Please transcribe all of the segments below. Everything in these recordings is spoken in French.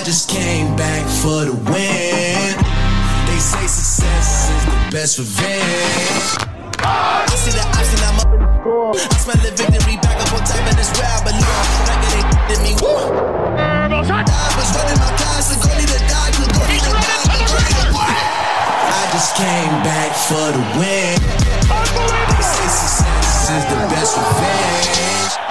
I just came back for the win. They say success is the best revenge. I see the option, I'm up in the score. I smell the victory back up on top, and it's where I belong. Back it ain't me war. I was running my class, so go need to die, so go need to die, so go to die. I just came back for the win. They say success is the best revenge.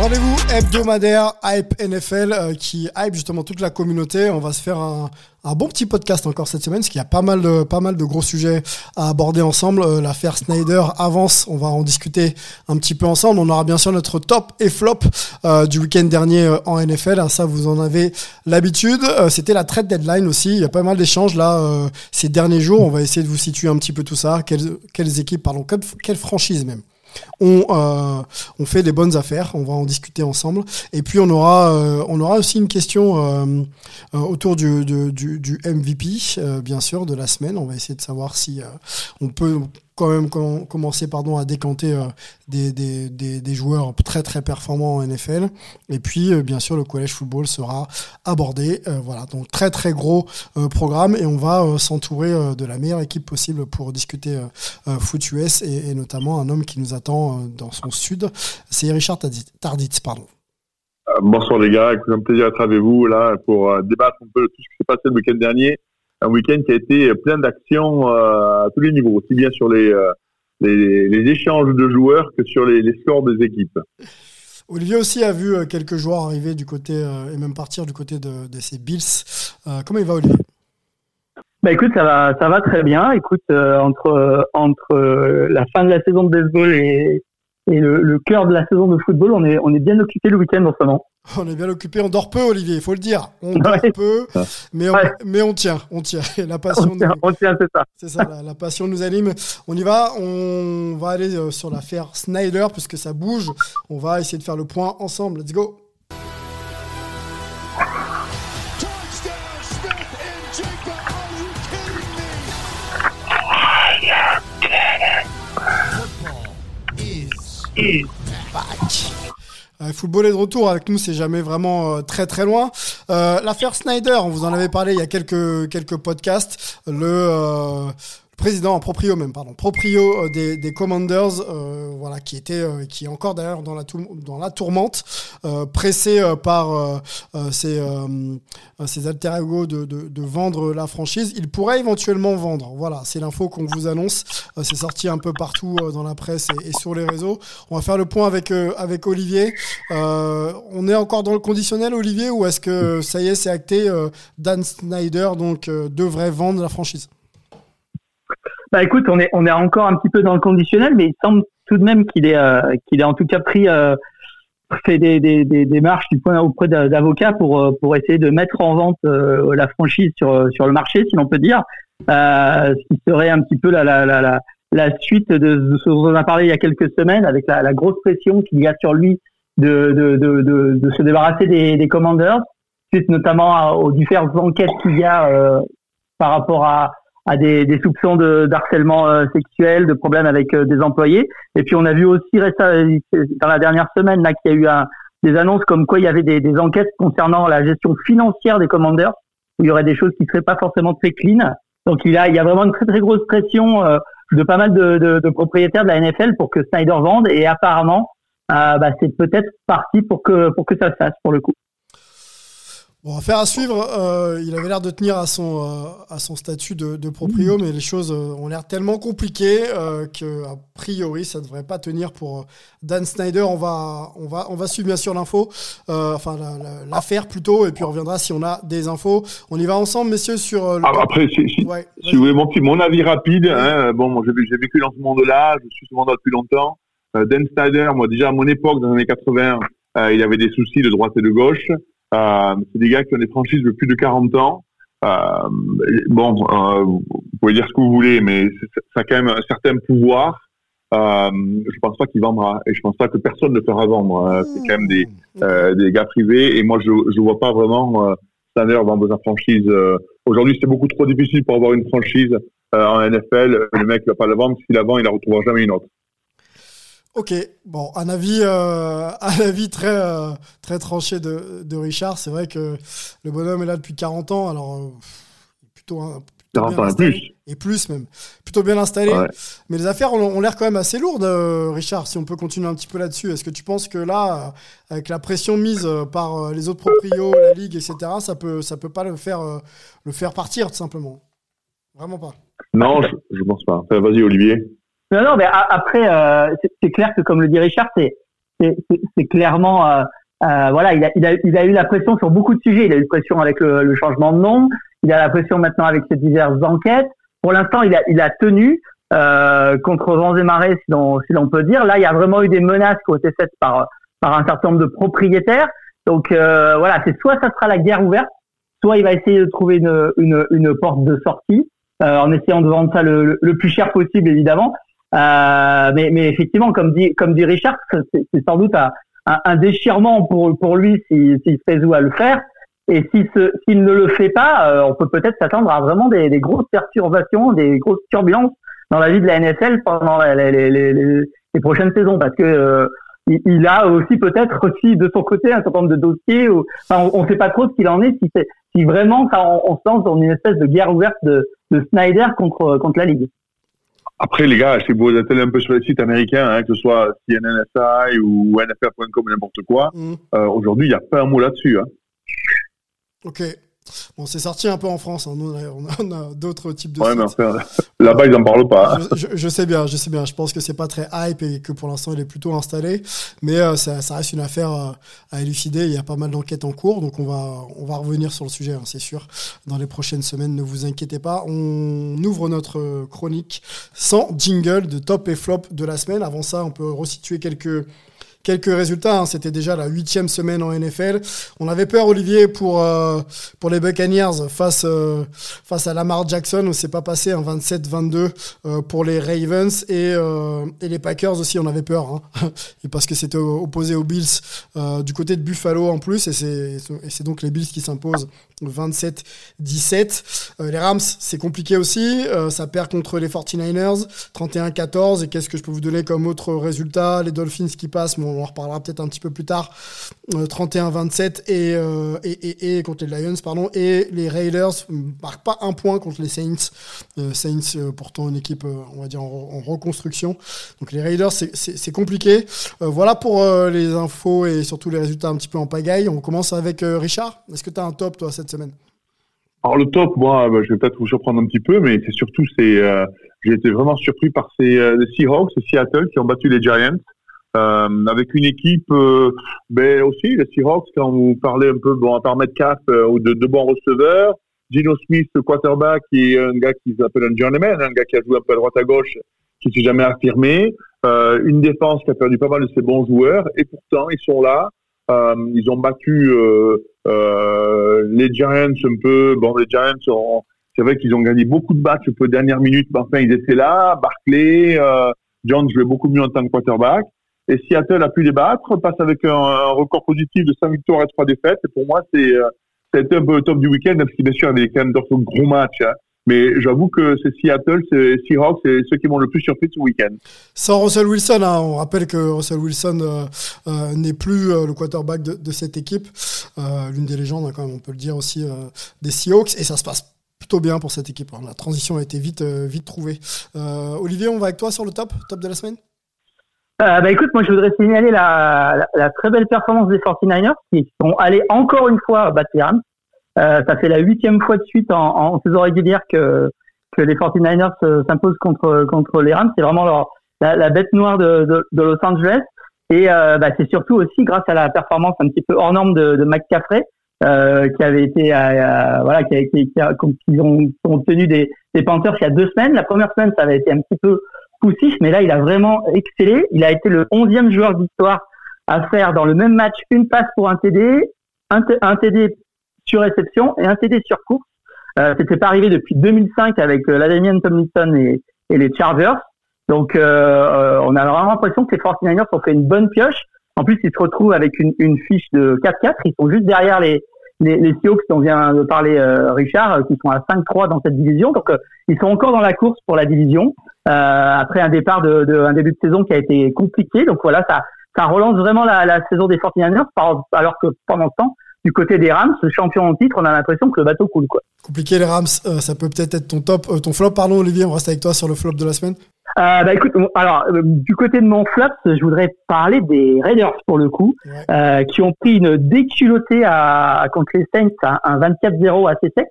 Rendez-vous hebdomadaire Hype NFL euh, qui hype justement toute la communauté. On va se faire un, bon petit podcast encore cette semaine parce qu'il y a pas mal de, pas mal de gros sujets à aborder ensemble. Euh, L'affaire Snyder avance, on va en discuter un petit peu ensemble. On aura bien sûr notre top et flop euh, du week-end dernier en NFL. ça, vous en avez l'habitude. C'était la trade deadline aussi. Il y a pas mal d'échanges là ces derniers jours. On va essayer de vous situer un petit peu tout ça. Quelles, équipes, pardon, quelles franchises même on, euh, on fait des bonnes affaires, on va en discuter ensemble. Et puis on aura, euh, aussi une question euh, autour du, MVP, bien sûr, de la semaine. On va essayer de savoir si on peut quand même com- commencer pardon, à décanter euh, des, des, des, joueurs très très performants en NFL. Et puis, euh, bien sûr, le collège football sera abordé. Euh, voilà, donc très très gros programme et on va s'entourer de la meilleure équipe possible pour discuter foot US et, notamment un homme qui nous attend dans son sud. C'est Richard Tarditz, pardon. Bonsoir les gars, écoute, un plaisir d'être avec vous là pour débattre un peu de tout ce qui s'est passé le week-end dernier. Un week-end qui a été plein d'actions euh, à tous les niveaux, aussi bien sur les, euh, les, les échanges de joueurs que sur les, les scores des équipes. Olivier aussi a vu euh, quelques joueurs arriver du côté euh, et même partir du côté de, de ses Bills. Euh, comment il va Olivier? Bah écoute, ça va, ça va très bien. Écoute, euh, entre euh, entre euh, la fin de la saison de baseball et et le, le cœur de la saison de football, on est on est bien occupé le week-end en ce moment. On est bien occupé, on dort peu Olivier, il faut le dire. On dort Ouais. peu, mais on, Ouais. mais on tient, on tient. Et la passion, On tient, nous- tient, c'est ça. c'est ça, la, la passion nous anime. On y va, on va aller euh, sur l'affaire Snyder puisque ça bouge. On va essayer de faire le point ensemble. Let's go. Euh, football est de retour avec nous, c'est jamais vraiment euh, très très loin. Euh, L'affaire Snyder, on vous en avait parlé il y a quelques quelques podcasts. Le euh, président, proprio même, pardon, proprio euh, des, des Commanders, euh, voilà, qui était, euh, qui est encore d'ailleurs dans la dans la tourmente, pressé par ses ses alter ego de, de, vendre la franchise. Il pourrait éventuellement vendre. Voilà, c'est l'info qu'on vous annonce. C'est sorti un peu partout dans la presse et, sur les réseaux. On va faire le point avec avec Olivier. On est encore dans le conditionnel, Olivier, ou est-ce que ça y est, c'est acté Dan Snyder donc devrait vendre la franchise? Bah écoute, on est on est encore un petit peu dans le conditionnel, mais il semble tout de même qu'il est euh, qu'il est en tout cas pris euh, fait des, des, des démarches du point auprès d'a- d'avocats pour euh, pour essayer de mettre en vente euh, la franchise sur sur le marché, si l'on peut dire, euh, ce qui serait un petit peu la la la la, suite de, ce dont on a parlé il y a quelques semaines avec la, la grosse pression qu'il y a sur lui de de de de, se débarrasser des, des commanders, suite notamment aux différentes enquêtes qu'il y a euh, par rapport à à des, des soupçons de d'harcèlement euh, sexuel, de problèmes avec euh, des employés. Et puis on a vu aussi récemment, dans la dernière semaine là qu'il y a eu un, des annonces comme quoi il y avait des, des enquêtes concernant la gestion financière des commandeurs, où il y aurait des choses qui seraient pas forcément très clean. Donc il y a, il y a vraiment une très très grosse pression euh, de pas mal de, de, de propriétaires de la NFL pour que Snyder vende. Et apparemment, euh, bah, c'est peut-être parti pour que pour que ça se fasse pour le coup. Bon, affaire à suivre. Euh, il avait l'air de tenir à son, euh, à son statut de, de proprio, mais les choses euh, ont l'air tellement compliquées euh, que a priori, ça ne devrait pas tenir pour Dan Snyder. On va, on va, on va suivre bien sûr l'info, euh, enfin la- la- l'affaire plutôt, et puis on reviendra si on a des infos. On y va ensemble, messieurs, sur euh, le. Ah, Après, si, si, Ouais, si vous voulez mon, petit, mon avis rapide, hein, bon, moi, j'ai j'ai vécu dans ce monde-là, je suis ce monde depuis longtemps. Euh, Dan Snyder, moi déjà à mon époque, dans les années 80, euh, il avait des soucis de droite et de gauche. Euh, c'est des gars qui ont des franchises de plus de 40 ans. Euh, bon, euh, vous pouvez dire ce que vous voulez, mais ça a quand même un certain pouvoir. Euh, je pense pas qu'il vendra et je pense pas que personne ne fera vendre. Euh, c'est quand même des, euh, des gars privés et moi je je vois pas vraiment euh, Snyder vendre sa franchise. euh. Aujourd'hui, c'est beaucoup trop difficile pour avoir une franchise euh, en NFL. Le mec va pas la vendre. S'il la vend, il la retrouvera jamais une autre. Ok, bon, un avis, euh, un avis très, euh, très tranché de, de Richard. C'est vrai que le bonhomme est là depuis 40 ans, alors euh, plutôt, un- plutôt 40 bien ans et installé. plus. Et plus même, plutôt bien installé. Ouais. Mais les affaires ont, ont l'air quand même assez lourdes, Richard. Si on peut continuer un petit peu là-dessus, est-ce que tu penses que là, avec la pression mise par les autres proprios, la ligue, etc., ça peut, ça peut pas le faire, le faire partir tout simplement? Vraiment pas. Non, je, je pense pas. Vas-y, Olivier. Non, non, mais après, euh, c'est- clair que comme le dit Richard, c'est clairement, euh, euh, voilà, il a, il, a, il a eu la pression sur beaucoup de sujets. Il a eu pression avec le, le changement de nom, il a la pression maintenant avec ces diverses enquêtes. Pour l'instant, il a, il a tenu euh, contre vents et marées, si l'on si peut dire. Là, il y a vraiment eu des menaces qui ont été faites par par un certain nombre de propriétaires. Donc euh, voilà, c'est soit ça sera la guerre ouverte, soit il va essayer de trouver une, une, une porte de sortie en essayant de vendre ça le, le plus cher possible, évidemment. Euh, mais, mais effectivement, comme dit, comme dit Richard, c'est sans doute un, un, déchirement pour, pour lui s'il si, se fait à le faire. Et s'il ne le fait pas, euh, on peut peut-être s'attendre à vraiment des, des grosses perturbations, des grosses turbulences dans la vie de la NFL pendant les, les, les, les- prochaines saisons, parce que euh, il, a aussi peut-être aussi de son côté un certain nombre de dossiers. Ou, enfin, on ne sait pas trop ce qu'il en est, si, si vraiment ça, on, on se lance dans une espèce de guerre ouverte de, de Snyder contre contre la ligue. Après, les gars, si vous êtes un peu sur les sites américains, hein, que ce soit CNNSI ou NFL.com ou n'importe quoi, Mhm. euh, aujourd'hui, il n'y a pas un mot là-dessus. Hein. Ok. Bon, c'est sorti un peu en France. hein. Nous, on a, on a d'autres types de Ouais, mais enfin, là-bas, ils n'en parlent pas. hein. je, je- je sais bien, je sais bien. Je pense que c'est pas très hype et que pour l'instant il est plutôt installé, mais euh, ça, ça reste une affaire euh, à élucider. Il y a pas mal d'enquêtes en cours, donc on va on va revenir sur le sujet, hein, c'est sûr, dans les prochaines semaines. Ne vous inquiétez pas. On ouvre notre euh, chronique sans jingle de top et flop de la semaine. Avant ça, on peut resituer quelques quelques résultats. hein. C'était déjà la huitième semaine en NFL. On avait peur, Olivier, pour euh, pour les Buccaneers face euh, face à Lamar Jackson. On s'est pas passé un 27-22 euh, pour les Ravens et et les Packers aussi. On avait peur, hein. et parce que c'était opposé aux Bills du côté de Buffalo en plus, et c'est donc les Bills qui s'imposent 27-17. Euh, les Rams, c'est compliqué aussi. Ça perd contre les 49ers, 31-14. Et qu'est-ce que je peux vous donner comme autre résultat? Les Dolphins qui passent, on en reparlera peut-être un petit peu plus tard. Euh, 31-27 et, euh, et, et, et contre les Lions, pardon. Et les Raiders marquent pas un point contre les Saints. Euh, Saints, euh, pourtant une équipe, euh, on va dire, en, reconstruction. Donc les Raiders, c'est- compliqué. Euh, voilà pour euh, les infos et surtout les résultats un petit peu en pagaille. On commence avec euh, Richard. Est-ce que tu as un top, toi, cette semaine? Alors le top, moi, bah, je vais peut-être vous surprendre un petit peu, mais c'est surtout, c'est, euh, j'ai été vraiment surpris par ces euh, Seahawks, et Seattle, qui ont battu les Giants, euh, avec une équipe, euh, ben aussi les Seahawks, quand vous parlez un peu, bon, à part Metcalf, euh, ou de, de bons receveurs, Gino Smith, quarterback, qui un gars qui s'appelle un journeyman, un gars qui a joué un peu à droite à gauche, qui s'est jamais affirmé, euh, une défense qui a perdu pas mal de ses bons joueurs, et pourtant ils sont là. Euh, ils ont battu euh, les Giants un peu. Bon, les Giants, ont- c'est vrai qu'ils ont gagné beaucoup de matchs un peu dernière minute, mais enfin ils étaient là. Barclay, Jones jouait beaucoup mieux en tant que quarterback. Et Seattle a pu les battre, passe avec un, record positif de 5 victoires et 3 défaites. Et pour moi, c'est euh, été un peu le top du week-end, même si bien sûr il y avait quand même d'autres gros matchs. hein. Mais j'avoue que c'est Seattle, c'est Seahawks, c'est ceux qui m'ont le plus surpris ce week-end. Sans Russell Wilson, hein, on rappelle que Russell Wilson euh, euh, n'est plus le quarterback de, cette équipe. L'une des légendes, hein, quand même, on peut le dire aussi, des Seahawks. Et ça se passe plutôt bien pour cette équipe. hein. La transition a été vite, vite trouvée. Olivier, on va avec toi sur le top, top de la semaine? Euh, bah écoute, moi je voudrais signaler la, la, la très belle performance des 49ers qui sont allés encore une fois battre les Rams. Euh, ça fait la huitième fois de suite en, en saison régulière que, que les 49ers euh, s'imposent contre, contre les Rams. C'est vraiment leur, la, la bête noire de, de, de Los Angeles. Et euh, bah, c'est surtout aussi grâce à la performance un petit peu hors norme de, de McCaffrey, euh, qui avait été, euh, voilà, qui, a, qui, qui a, qui ont, ont obtenu des, des Panthers il y a deux semaines. La première semaine, ça avait été un petit peu poussif, mais là, il a vraiment excellé. Il a été le onzième joueur d'histoire à faire dans le même match une passe pour un TD, un, TD sur réception et un TD sur course. Euh, C'était pas arrivé depuis 2005 avec euh, Ladamian Tomlinson et, et les Chargers. Donc, euh, euh, on a vraiment l'impression que les 49ers ont fait une bonne pioche. En plus, ils se retrouvent avec une, une fiche de 4-4. Ils sont juste derrière les, les, les dont vient de parler euh, Richard, euh, qui sont à 5-3 dans cette division. Donc, euh, ils sont encore dans la course pour la division après un départ de, un début de saison qui a été compliqué. Donc voilà, ça, ça relance vraiment la, saison des 49ers, par- alors que pendant ce temps, du côté des Rams, champion en titre, on a l'impression que le bateau coule. Quoi. Compliqué les Rams, ça peut peut-être être ton top, ton flop, pardon Olivier, on reste avec toi sur le flop de la semaine. Euh, bah écoute, alors euh, du côté de mon flop, je voudrais parler des Raiders pour le coup, Ouais. euh, qui ont pris une déculottée à, contre les Saints, un, un 24-0 assez sec.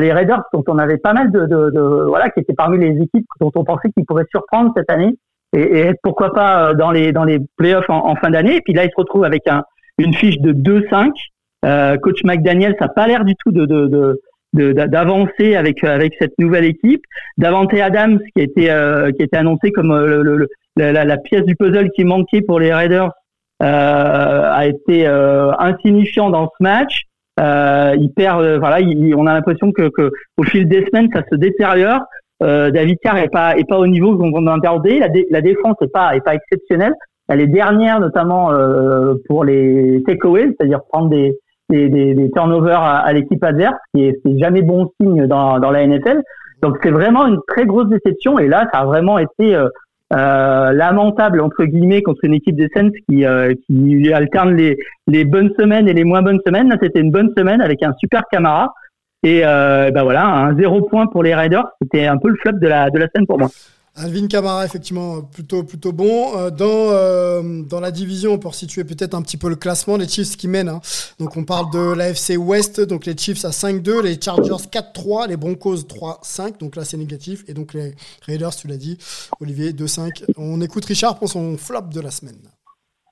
Les Raiders dont on avait pas mal de, de, de- voilà, qui étaient parmi les équipes dont on pensait qu'ils pourraient surprendre cette année et, et être pourquoi pas euh, dans les dans les playoffs en, en fin d'année. Et puis là, ils se retrouvent avec un, une fiche de 2-5. Euh, coach McDaniel, ça n'a pas l'air du tout de, de de- d'avancer avec avec cette nouvelle équipe. Davante Adams qui a été euh, qui a été annoncé comme euh, le, le- la, la- pièce du puzzle qui manquait pour les Raiders euh, a été euh, insignifiant dans ce match. Euh, il perd, euh, voilà, il- on a l'impression que, que au fil des semaines ça se détériore. Euh, David Carr est pas est pas au niveau qu'on qu'on attendait. La, la défense est pas est pas exceptionnelle. Elle est dernière notamment euh, pour les takeaways, c'est-à-dire prendre des des, des, des turnovers à, à l'équipe adverse, qui est, est jamais bon signe dans, dans la NFL. Donc c'est vraiment une très grosse déception et là ça a vraiment été euh, euh, lamentable entre guillemets contre une équipe des Saints qui, euh, qui alterne les, les bonnes semaines et les moins bonnes semaines. Là c'était une bonne semaine avec un super Camara et euh, ben voilà un zéro point pour les Raiders. C'était un peu le flop de la de la scène pour moi. Alvin Kamara, effectivement, plutôt, plutôt bon. Euh, dans, euh, dans la division, pour situer peut-être un petit peu le classement, les Chiefs qui mènent. hein. Donc, on parle de l'AFC West. Donc, les Chiefs à 5-2, les Chargers 4-3, les Broncos 3-5. Donc, là, c'est négatif. Et donc, les Raiders, tu l'as dit, Olivier, 2-5. On écoute Richard pour son flop de la semaine.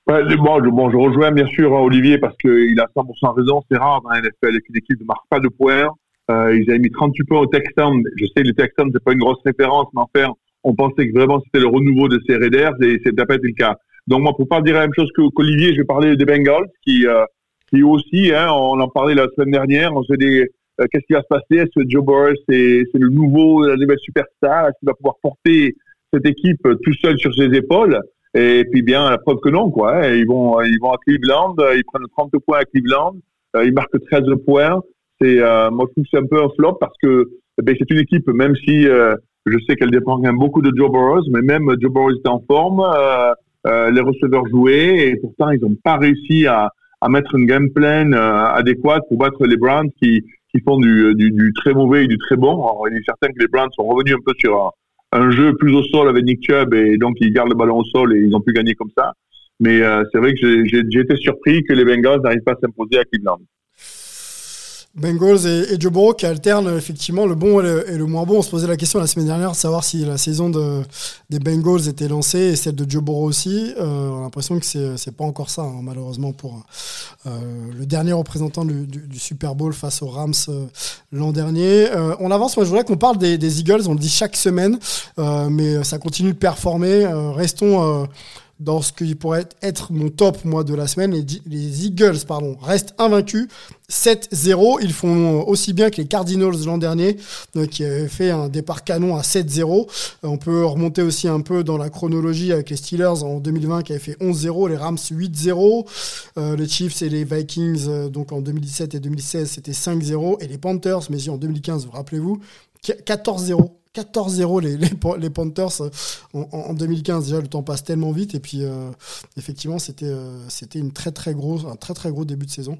Ouais, bon, je, rejoins bien sûr hein, Olivier parce qu'il a 100% raison. C'est rare dans la NFL qu'une équipe ne marque pas de points. Euh, ils avaient mis 38 points aux Texans. Je sais que les Texans, c'est pas une grosse référence, mais enfin, on pensait que vraiment c'était le renouveau de ces Raiders et c'est n'a pas été le cas. Donc moi, pour pas dire la même chose qu'Olivier, je vais parler des Bengals qui, euh, qui aussi, hein, on en parlait la semaine dernière, on se dit euh, qu'est-ce qui va se passer? Est-ce que Joe Burrow c'est le nouveau, la nouvelle superstar? Est-ce qu'il va pouvoir porter cette équipe tout seul sur ses épaules? Et puis bien, la preuve que non, quoi. hein. Ils vont, ils vont à Cleveland, ils prennent 30 points à Cleveland, euh, ils marquent 13 points. C'est, euh, moi, je trouve c'est un peu un flop parce que eh ben, c'est une équipe, même si euh, je sais qu'elle dépend quand même beaucoup de Joe Burrow, mais même Joe Burrow était en forme, euh, euh, les receveurs jouaient, et pourtant ils n'ont pas réussi à, à mettre une game plan euh, adéquate pour battre les Browns qui, qui font du, du, très mauvais et du très bon. Alors, il est certain que les Browns sont revenus un peu sur un, jeu plus au sol avec Nick Chubb, et donc ils gardent le ballon au sol et ils ont pu gagner comme ça. Mais c'est vrai que j'ai été surpris que les Bengals n'arrivent pas à s'imposer à Cleveland. Bengals et, Joe Burrow qui alternent effectivement le bon et le, moins bon. On se posait la question la semaine dernière de savoir si la saison de, des Bengals était lancée et celle de Joe Burrow aussi. Euh, on a l'impression que c'est pas encore ça, hein, malheureusement, pour euh, le dernier représentant du, Super Bowl face aux Rams euh, l'an dernier. On avance, moi je voudrais qu'on parle des, Eagles, on le dit chaque semaine, mais ça continue de performer. Restons. Euh, dans ce qui pourrait être mon top moi de la semaine, les, Eagles pardon, restent invaincus 7-0. Ils font aussi bien que les Cardinals l'an dernier, euh, qui avaient fait un départ canon à 7-0. Euh, on peut remonter aussi un peu dans la chronologie avec les Steelers en 2020 qui avaient fait 11-0, les Rams 8-0, euh, les Chiefs et les Vikings euh, donc en 2017 et 2016 c'était 5-0 et les Panthers, mais en 2015 vous rappelez-vous, 14-0. 14-0 les, Panthers euh, en, en 2015 déjà le temps passe tellement vite et puis euh, effectivement c'était euh, très très un très très gros début de saison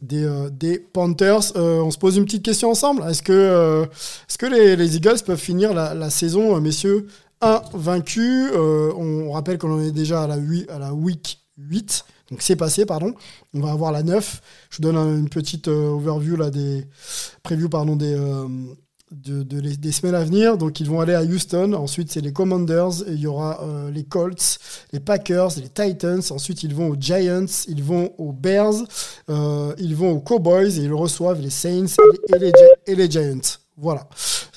des, Panthers. On se pose une petite question ensemble. Est-ce que, les, les Eagles peuvent finir la, saison, messieurs, invaincus On rappelle qu'on en est déjà à la, hui- à la week 8. Donc c'est passé, pardon. On va avoir la 9. Je vous donne un- une petite overview là, des preview pardon, des, de, des semaines à venir. Donc ils vont aller à Houston. Ensuite c'est les Commanders. Et il y aura euh, les Colts, les Packers, les Titans. Ensuite ils vont aux Giants. Ils vont aux Bears. euh, ils vont aux Cowboys et ils reçoivent les Saints et les, Giants. Voilà.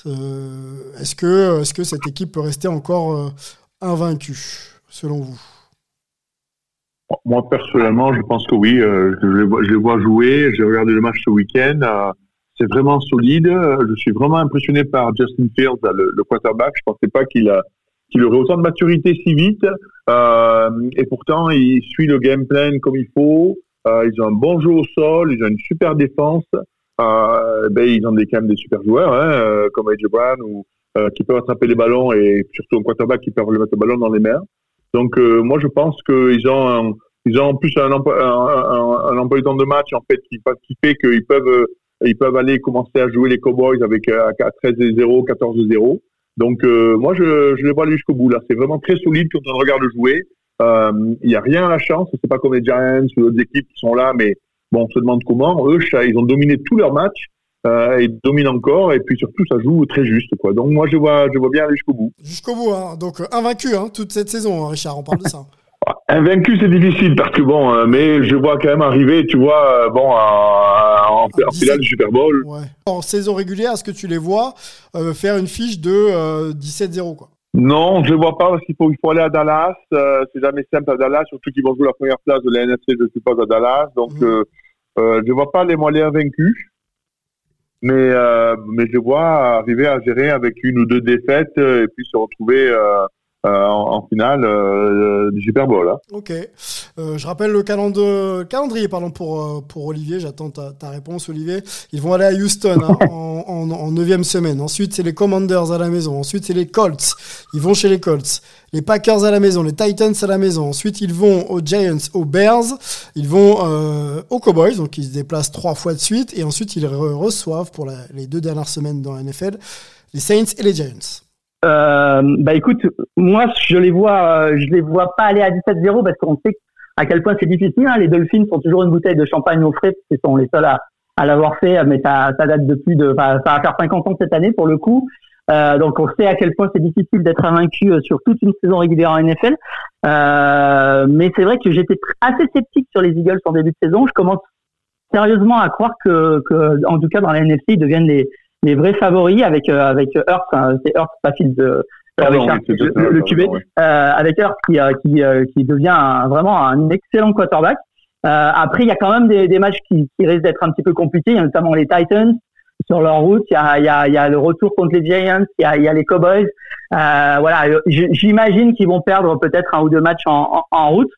Euh, est-ce que, est-ce que cette équipe peut rester encore invaincue, selon vous? Moi, personnellement, je pense que oui. Je les vois jouer. J'ai regardé le match ce week-end. C'est vraiment solide. Euh, Je suis vraiment impressionné par Justin Fields, le, quarterback. Je pensais pas qu'il a qu'il aurait autant de maturité si vite. Euh, et pourtant, il suit le game plan comme il faut. Euh, ils ont un bon jeu au sol, ils ont une super défense. Euh, ben, ils ont des, quand même des super joueurs, hein, comme AJ Brown, qui peuvent attraper les ballons et surtout un quarterback qui peut mettre le ballon dans les mains. Donc, moi, je pense qu'ils ont, un- ils ont en plus un, emploi- un, un, un emploi du temps de match en fait qui, fait qu'ils peuvent, ils peuvent aller commencer à jouer les Cowboys avec euh, à 13-0, 14-0. Donc, euh, moi, je, je les vois aller jusqu'au bout là. C'est vraiment très solide quand on regarde jouer. Euh, Il n'y a rien à la chance. C'est pas comme les Giants ou d'autres équipes qui sont là, mais bon, on se demande comment. Eux, ça- ils ont dominé tous leurs matchs. Euh, ils dominent encore et puis surtout ça joue très juste quoi. Donc moi je vois je vois bien aller jusqu'au bout. Jusqu'au bout, hein. donc euh, invaincu hein, toute cette saison, hein, Richard, on parle de ça. Invaincu c'est difficile parce que bon euh, mais je vois quand même arriver tu vois euh, bon à- en, en finale du Super Bowl. Ouais. En saison régulière, est-ce que tu les vois euh, faire une fiche de euh, 17-0 quoi? Non, je ne vois pas parce qu'il faut, il faut aller à Dallas. Euh, c'est jamais simple à Dallas, surtout qu'ils vont jouer la première place de la NFC, je suppose, à Dallas. Donc, Mhm. je ne vois pas les mollets invaincus. Mais, mais je vois arriver à gérer avec une ou deux défaites et puis se retrouver euh, euh, en, en finale euh, du Super Bowl. hein. Ok. Euh, je rappelle le calendrier, calendrier pardon, pour, euh, pour Olivier. J'attends ta, ta réponse, Olivier. Ils vont aller à Houston hein, en, neuvième semaine. Ensuite, c'est les Commanders à la maison. Ensuite, c'est les Colts. Ils vont chez les Colts. Les Packers à la maison. Les Titans à la maison. Ensuite, ils vont aux Giants, aux Bears. Ils vont euh, aux Cowboys. Donc, ils se déplacent trois fois de suite. Et ensuite, ils re- reçoivent pour la- les deux dernières semaines dans la NFL les Saints et les Giants. Euh, bah écoute, moi je les vois, euh, je les vois pas aller à 17-0 parce qu'on sait à quel point c'est difficile. hein. Les Dolphins sont toujours une bouteille de champagne au frais, parce sont les seuls à, à l'avoir fait, mais ça, ça date de, enfin, ça va faire 50 ans cette année pour le coup. Euh, donc on sait à quel point c'est difficile d'être invaincu euh, sur toute une saison régulière en NFL. Euh, mais c'est vrai que j'étais assez sceptique sur les Eagles en début de saison. Je commence sérieusement à croire que, que en tout cas dans la NFC, ils deviennent les, les vrais favoris avec euh, avec Hurts. hein. c'est Hurts, pas Fields. euh, avec oui, Hurts, c'est le, QB, euh, avec Hurts qui euh, qui euh, qui devient un- vraiment un excellent quarterback. Euh, après, il y a quand même des, des matchs qui, qui risquent d'être un petit peu compliqués. Il y a notamment les Titans sur leur route. Il y a, il y a, il y a le retour contre les Giants. Il y a, il y a les Cowboys. Euh, voilà, j'imagine qu'ils vont perdre peut-être un ou deux matchs en, en, en route,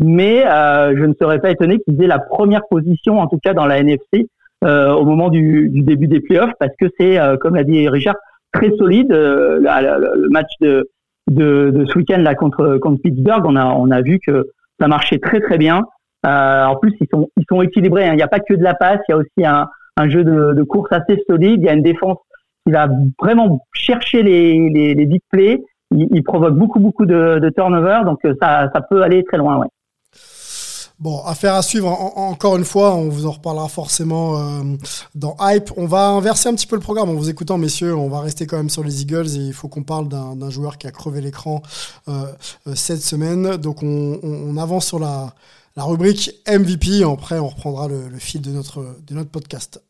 mais euh, je ne serais pas étonné qu'ils aient la première position, en tout cas dans la NFC, au moment du, du début des playoffs, parce que c'est, euh, comme l'a dit Richard, très solide. Euh, le match de, de, de ce week-end là contre contre Pittsburgh, on a on a vu que ça marchait très très bien. Euh, en plus, ils sont ils sont équilibrés. hein. Il n'y a pas que de la passe, il y a aussi un, un jeu de, de course assez solide. Il y a une défense qui va vraiment chercher les les, les big plays. Il, il provoque beaucoup beaucoup de, de turnovers, donc euh, ça ça peut aller très loin. Ouais. Bon, affaire à suivre. En- en- encore une fois, on vous en reparlera forcément euh, dans Hype. On va inverser un petit peu le programme en vous écoutant, messieurs. On va rester quand même sur les Eagles et il faut qu'on parle d'un joueur qui a crevé l'écran euh, euh, cette semaine. Donc, on, avance sur la, rubrique MVP. Après, on reprendra le, fil de notre podcast.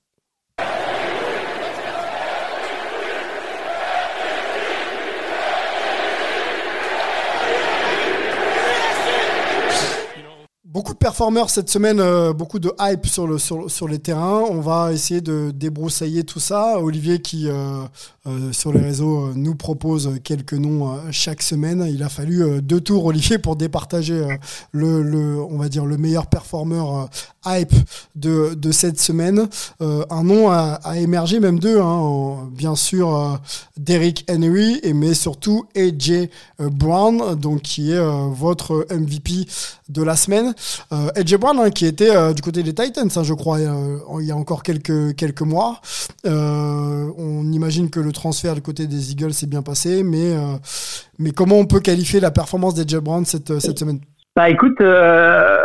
Beaucoup de performeurs cette semaine, euh, beaucoup de hype sur, le, sur, les terrains. On va essayer de débroussailler tout ça. Olivier qui, euh, euh, sur les réseaux, euh, nous propose quelques noms euh, chaque semaine. Il a fallu deux tours, Olivier, pour départager le, le, on va dire, le meilleur performeur hype de, de cette semaine. Un nom a, émergé, même deux, hein, en- bien sûr, Derrick Henry, et, mais surtout AJ Brown, donc qui est votre MVP de la semaine. AJ Brown, hein, qui était du côté des Titans, hein, je crois, il y a encore quelques, quelques mois. On imagine que le transfert du côté des Eagles s'est bien passé, mais, euh, mais comment on peut qualifier la performance d'AJ Brown cette, cette semaine? Bah écoute, euh,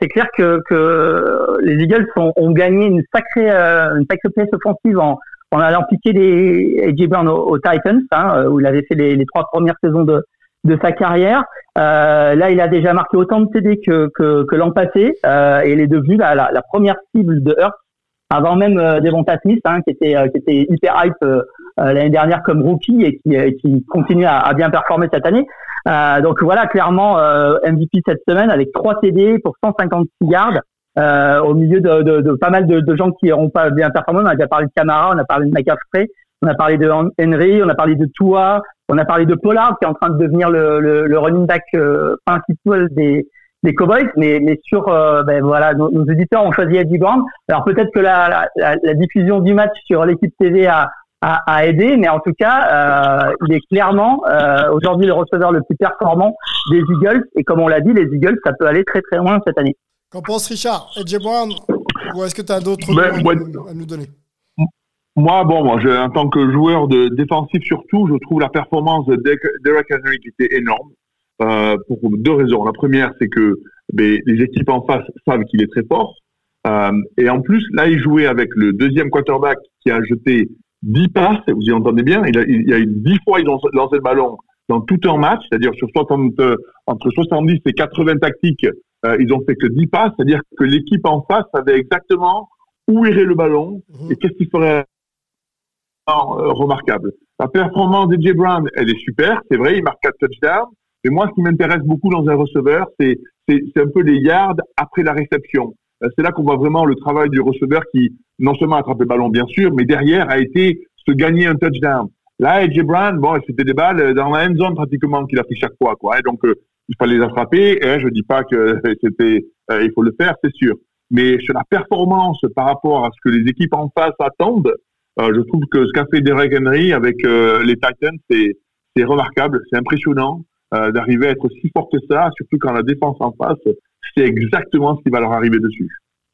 c'est clair que, que les Eagles ont, gagné une sacrée, euh, une sacrée pièce offensive en, en allant piquer des AJ Brown aux, Titans, hein, où il avait fait les, trois premières saisons de, de sa carrière. Là, il a déjà marqué autant de TD que, que, l'an passé, et il est devenu la, première cible de Hurts avant même Devonta Smith, hein, qui était qui était hyper hype l'année dernière comme rookie et qui, euh, qui continue à, à bien performer cette année. Euh, donc voilà, clairement euh, MVP cette semaine avec 3 TD pour 156 yards. Euh, au milieu de, de, de pas mal de, de gens qui n'auront pas bien performé. On a déjà parlé de Camara, on a parlé de McCaffrey, on a parlé de Henry, on a parlé de Tua, on a parlé de Pollard qui est en train de devenir le, le, le running back euh, principal des, des Cowboys, mais, mais sur euh, ben voilà, nos, nos éditeurs ont choisi Eddie Brown. Alors peut-être que la, la, la diffusion du match sur l'équipe TV a, a, a aidé, mais en tout cas, euh, il est clairement euh, aujourd'hui le receveur le plus performant des Eagles. Et comme on l'a dit, les Eagles, ça peut aller très très loin cette année. Qu'en pense Richard? AJ Brown Ou est-ce que tu as d'autres Ben, à nous- à nous donner? Moi, bon, moi, je, en tant que joueur de défensif surtout, je trouve la performance de Derek Derek Henry qui était énorme euh, pour deux raisons. La première, c'est que ben, les équipes en face savent qu'il est très fort. Euh, et en plus, là, il jouait avec le deuxième quarterback qui a jeté 10 passes, vous y entendez bien, il, a, il y a eu 10 fois ils ont lancé le ballon dans tout un match, c'est-à-dire sur 60, euh, entre 70 et 80 tactiques, euh, ils ont fait que 10 passes, c'est-à-dire que l'équipe en face savait exactement où irait le ballon Mhm. et qu'est-ce qu'il ferait euh, remarquable. La performance de Jay Brown, elle est super, c'est vrai, il marque 4 touchdowns, mais moi, ce qui m'intéresse beaucoup dans un receveur, c'est un peu les yards après la réception. C'est là qu'on voit vraiment le travail du receveur qui, non seulement attrape le ballon, bien sûr, mais derrière a été se gagner un touchdown. Là, AJ Brown, bon, c'était des balles dans la end zone pratiquement qu'il a pris chaque fois, quoi. Et donc, euh, il fallait les attraper. Et, je dis pas que c'était, euh, il faut le faire, c'est sûr. Mais sur la performance par rapport à ce que les équipes en face attendent, euh, je trouve que ce qu'a fait Derek Henry avec euh, les Titans, c'est c'est remarquable, c'est impressionnant euh, d'arriver à être aussi fort que ça, surtout quand la défense en face, c'est exactement ce qui va leur arriver dessus.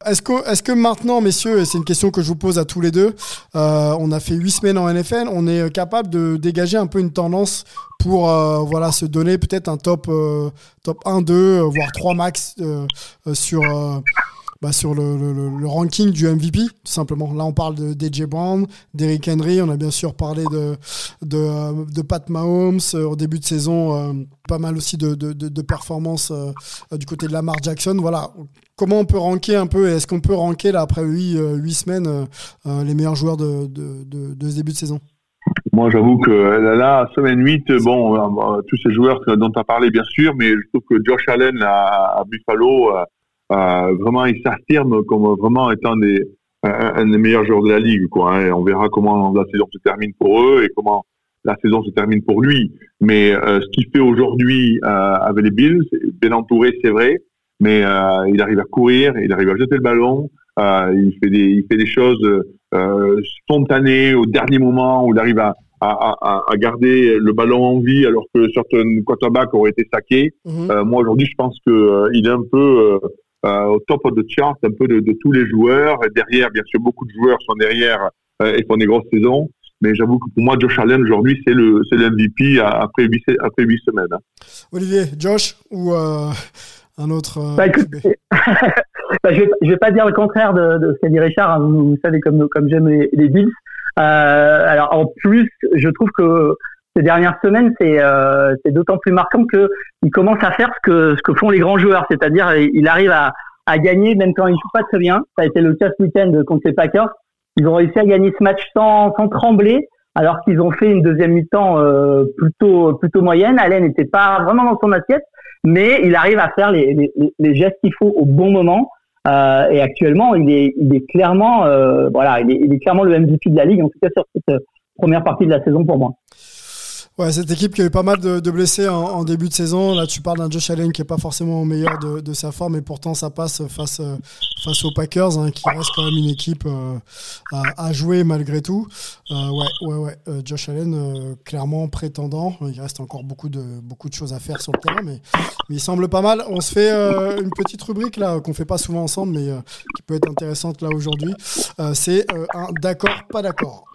Est-ce que, est-ce que maintenant, messieurs, et c'est une question que je vous pose à tous les deux, euh, on a fait huit semaines en NFL, on est capable de dégager un peu une tendance pour euh, voilà, se donner peut-être un top, euh, top 1, 2, euh, voire 3 max euh, euh, sur, euh, bah, sur le, le- ranking du MVP, tout simplement. Là, on parle de DJ Brown, d'Eric Henry, on a bien sûr parlé de, de, euh, de Pat Mahomes euh, au début de saison, euh, pas mal aussi de, de, de, performances du côté de Lamar Jackson. Voilà, comment on peut ranker un peu est-ce qu'on peut ranker là après 8, semaines euh, euh, les meilleurs joueurs de, de, ce début de saison? Moi, j'avoue que là, semaine 8, bon, euh, tous ces joueurs dont tu as parlé, bien sûr, mais je trouve que Josh Allen à, Buffalo, vraiment, il s'affirme comme vraiment étant des, un, un des meilleurs joueurs de la ligue. Quoi, hein. On verra comment la saison se termine pour eux et comment la saison se termine pour lui. Mais euh, ce qu'il fait aujourd'hui euh, avec les Bills, bien entouré, c'est vrai, mais euh, il arrive à courir, il arrive à jeter le ballon, euh, il fait des, il fait des choses euh, spontanées au dernier moment où il arrive à, à, à, à garder le ballon en vie alors que certains quarterbacks auraient été saqués. Mhm. Euh, moi aujourd'hui, je pense que euh, il est un peu euh, euh, au top of the chart, un peu de, de tous les joueurs. Et derrière, bien sûr, beaucoup de joueurs sont derrière euh, et font des grosses saisons. Mais j'avoue que pour moi, Josh Allen aujourd'hui, c'est le c'est le MVP à- après huit après huit semaines. hein. Olivier, Josh ou euh, un autre euh, Bah, écoute? Bah, je vais, je vais pas dire le contraire de, de ce qu'a dit Richard. hein. Vous, vous savez comme comme j'aime les, les Bills. Euh, alors en plus, je trouve que ces dernières semaines, c'est euh, d'autant plus marquant que il commence à faire ce que ce que font les grands joueurs, c'est-à-dire il arrive à à gagner même quand il joue pas très bien. Ça a été le cas ce week-end contre les Packers. Ils ont réussi à gagner ce match sans sans trembler. Alors qu'ils ont fait une deuxième mi-temps euh, plutôt plutôt moyenne, Allen n'était pas vraiment dans son assiette, mais il arrive à faire les, les, les gestes qu'il faut au bon moment. Euh, et actuellement, il est, il est clairement, euh, voilà, il est, il est clairement le MVP de la ligue, en tout cas sur cette euh, première partie de la saison pour moi. Ouais, cette équipe qui a eu pas mal de, de blessés en, en début de saison. Là, tu parles d'un Josh Allen qui est pas forcément au meilleur de, de sa forme, et pourtant ça passe face euh, face aux Packers, hein, qui reste quand même une équipe euh, à, jouer malgré tout. Euh, ouais, ouais, ouais. Josh Allen, euh, clairement prétendant. Il reste encore beaucoup de beaucoup de choses à faire sur le terrain, mais, mais il semble pas mal. On se fait une petite rubrique là qu'on fait pas souvent ensemble, mais qui peut être intéressante là aujourd'hui. C'est un d'accord, pas d'accord.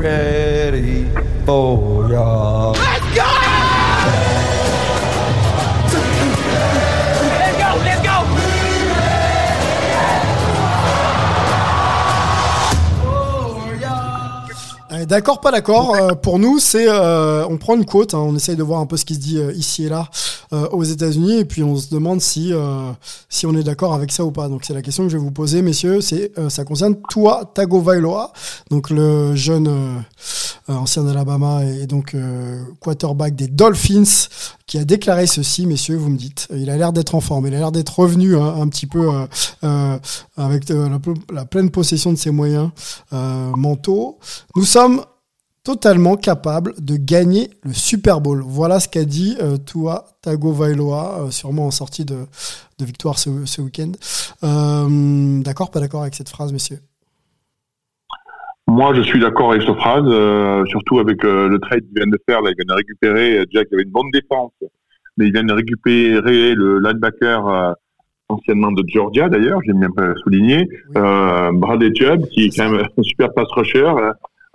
ready for y'all. D'accord, pas d'accord. Euh, pour nous, c'est euh, on prend une quote, hein, on essaye de voir un peu ce qui se dit euh, ici et là aux États-Unis, et puis on se demande si si on est d'accord avec ça ou pas. Donc c'est la question que je vais vous poser, messieurs. C'est ça concerne toi, Tagovailoa, donc le jeune ancien d'Alabama et, donc euh, quarterback des Dolphins, qui a déclaré ceci, messieurs. Vous me dites, il a l'air d'être en forme, il a l'air d'être revenu hein, un petit peu euh, euh, avec euh, la, pleine possession de ses moyens euh, mentaux. Nous sommes totalement capable de gagner le Super Bowl. Voilà ce qu'a dit euh, Tua Tagovailoa, euh, sûrement en sortie de, victoire ce, week-end. Euh, d'accord, pas d'accord avec cette phrase, messieurs? Moi, je suis d'accord avec cette phrase, euh, surtout avec euh, le trade qu'il vient de faire. Là, il vient de récupérer, euh, déjà qu'il avait une bonne défense, mais il vient de récupérer le linebacker euh, anciennement de Georgia, d'ailleurs, j'aime bien euh, souligner, euh, Bradley Chubb, qui est quand même un super pass rusher,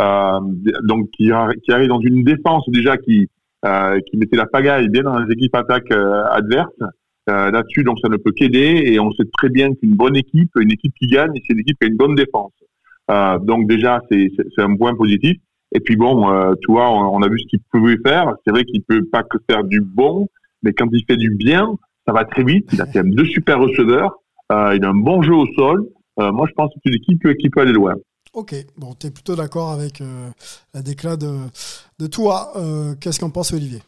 euh, donc qui, a- qui arrive dans une défense déjà qui, euh, qui mettait la pagaille bien dans les équipes attaques euh, adverses. Euh, Là-dessus, donc ça ne peut qu'aider, et on sait très bien qu'une bonne équipe, une équipe qui gagne, c'est une équipe qui a une bonne défense. Euh, donc déjà, c'est un point positif. Et puis bon, euh, tu vois, on, on a vu ce qu'il pouvait faire. C'est vrai qu'il peut pas que faire du bon, mais quand il fait du bien, ça va très vite. Il a quand même deux super receveurs. Euh, il a un bon jeu au sol. Euh, moi, je pense que c'est une équipe qui peut aller loin. Ok, bon, tu es plutôt d'accord avec euh, la déclat de, de toi. Euh, Qu'est-ce qu'en pense Olivier?